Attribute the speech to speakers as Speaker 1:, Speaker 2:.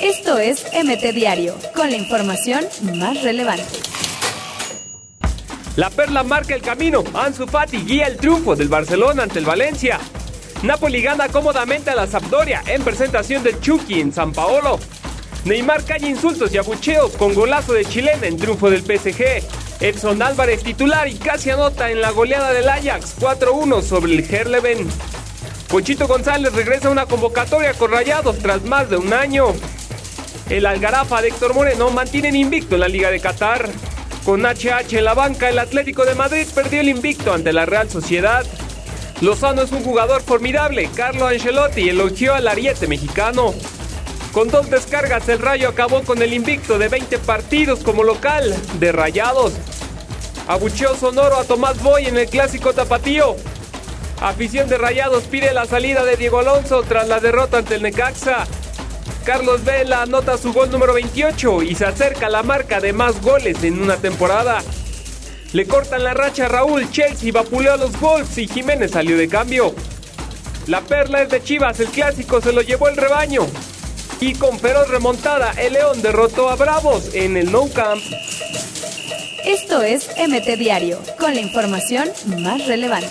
Speaker 1: Esto es MT Diario, con la información más relevante.
Speaker 2: La Perla marca el camino. Ansu Fati guía el triunfo del Barcelona ante el Valencia. Napoli gana cómodamente a la Sampdoria en presentación de Chucky en San Paolo. Neymar calla insultos y abucheos con golazo de chilena en triunfo del PSG. Edson Álvarez titular y casi anota en la goleada del Ajax 4-1 sobre el Herleven. Pochito González regresa a una convocatoria con Rayados tras más de un año. El Algarafa de Héctor Moreno mantiene invicto en la Liga de Qatar. Con HH en la banca, el Atlético de Madrid perdió el invicto ante la Real Sociedad. Lozano es un jugador formidable. Carlo Ancelotti elogió al ariete mexicano. Con dos descargas, el Rayo acabó con el invicto de 20 partidos como local de Rayados. Abucheo sonoro a Tomás Boy en el clásico tapatío. Afición de Rayados pide la salida de Diego Alonso tras la derrota ante el Necaxa. Carlos Vela anota su gol número 28 y se acerca a la marca de más goles en una temporada. Le cortan la racha a Raúl, Chelsea vapuleó a los Wolves y Jiménez salió de cambio. La perla es de Chivas, el clásico se lo llevó el rebaño. Y con feroz remontada, el León derrotó a Bravos en el No Camp.
Speaker 1: Esto es MT Diario, con la información más relevante.